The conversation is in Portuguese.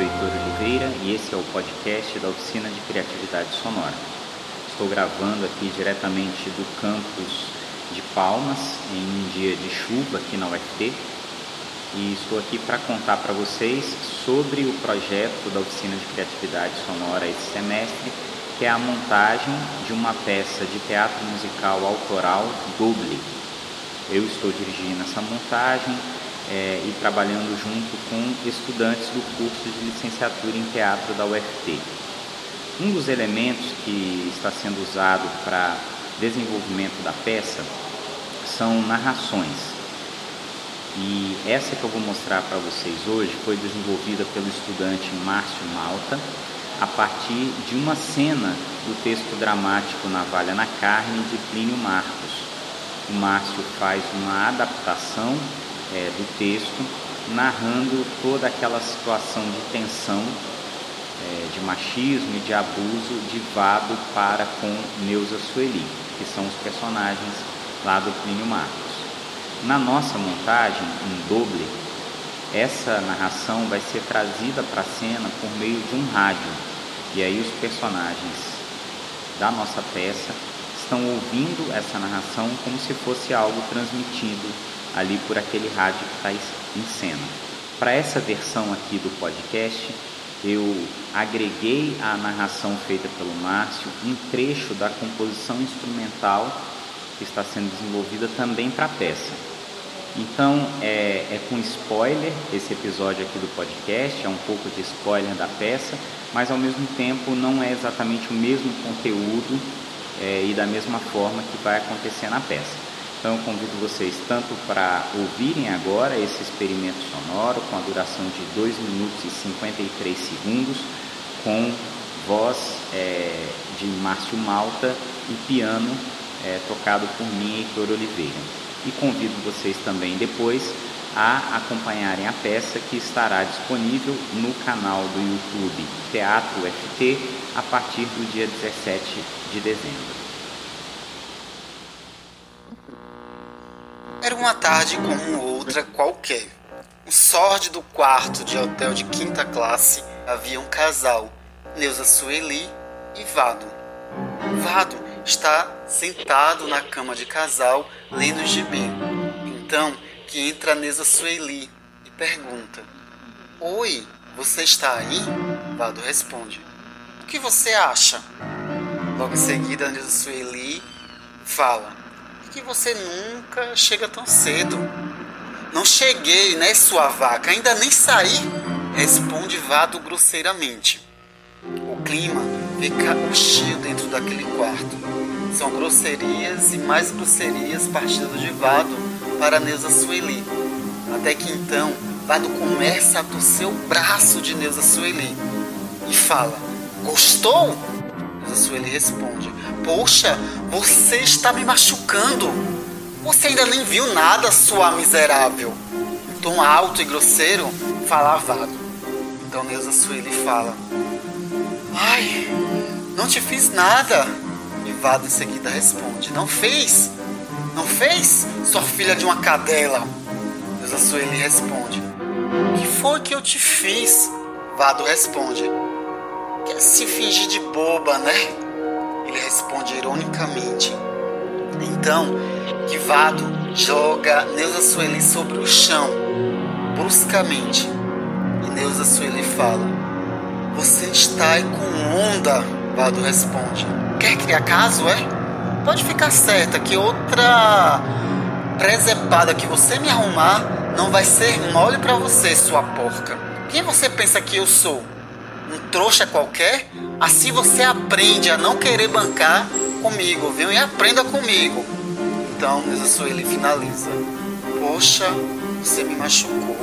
Oliveira e esse é o podcast da Oficina de Criatividade Sonora. Estou gravando aqui diretamente do campus de Palmas, em um dia de chuva aqui na UFT, e estou aqui para contar para vocês sobre o projeto da Oficina de Criatividade Sonora esse semestre, que é a montagem de uma peça de teatro musical autoral Double. Eu estou dirigindo essa montagem, é, e trabalhando junto com estudantes do curso de licenciatura em teatro da UFT. Um dos elementos que está sendo usado para desenvolvimento da peça são narrações. E essa que eu vou mostrar para vocês hoje foi desenvolvida pelo estudante Márcio Malta a partir de uma cena do texto dramático Navalha na Carne de Plínio Marcos. O Márcio faz uma adaptação é, do texto, narrando toda aquela situação de tensão, é, de machismo e de abuso de Vado para com Neuza Sueli, que são os personagens lá do Plínio Marcos. Na nossa montagem, em doble, essa narração vai ser trazida para a cena por meio de um rádio, e aí os personagens da nossa peça estão ouvindo essa narração como se fosse algo transmitido ali por aquele rádio que está em cena. Para essa versão aqui do podcast, eu agreguei à narração feita pelo Márcio um trecho da composição instrumental que está sendo desenvolvida também para a peça. Então é, é, com spoiler esse episódio aqui do podcast, é um pouco de spoiler da peça, mas ao mesmo tempo não é exatamente o mesmo conteúdo é, e da mesma forma que vai acontecer na peça. Então convido vocês tanto para ouvirem agora esse experimento sonoro com a duração de 2 minutos e 53 segundos, com voz é, de Márcio Malta e piano é, tocado por mim Heitor Oliveira. E convido vocês também depois a acompanharem a peça que estará disponível no canal do YouTube Teatro FT a partir do dia 17 de dezembro. Uma tarde como outra qualquer. No sórdido quarto de hotel de quinta classe havia um casal, Neuza Sueli e Vado. Vado está sentado na cama de casal lendo gibi. Então que entra Neuza Sueli e pergunta: Oi, você está aí? Vado responde: O que você acha? Logo em seguida, Neuza Sueli fala: que você nunca chega tão cedo. Não cheguei, né, sua vaca? Ainda nem saí? Responde Vado grosseiramente. O clima fica hostil dentro daquele quarto. São grosserias e mais grosserias partidas de Vado para Neuza Sueli. Até que então, Vado começa a torcer o braço de Neuza Sueli e fala: Gostou? Neuza Sueli responde: Poxa, você está me machucando. Você ainda nem viu nada, sua miserável. Em tom alto e grosseiro, fala Vado. Então Neuza Sueli fala: Ai, não te fiz nada. E Vado em seguida responde: Não fez? Não fez? Sua filha de uma cadela. Neuza Sueli responde: Que foi que eu te fiz? Vado responde: Quer se fingir de boba, né? Ele responde ironicamente. Então, Kivado joga Neuza Sueli sobre o chão, bruscamente. E Neuza Sueli fala: Você está aí com onda? Vado responde: Quer criar caso, é? Pode ficar certa que outra presepada que você me arrumar não vai ser mole para você, sua porca. Quem você pensa que eu sou? Um trouxa qualquer? Assim você aprende a não querer bancar comigo, viu? E aprenda comigo. Então, Nisa Sueli finaliza. Poxa, você me machucou.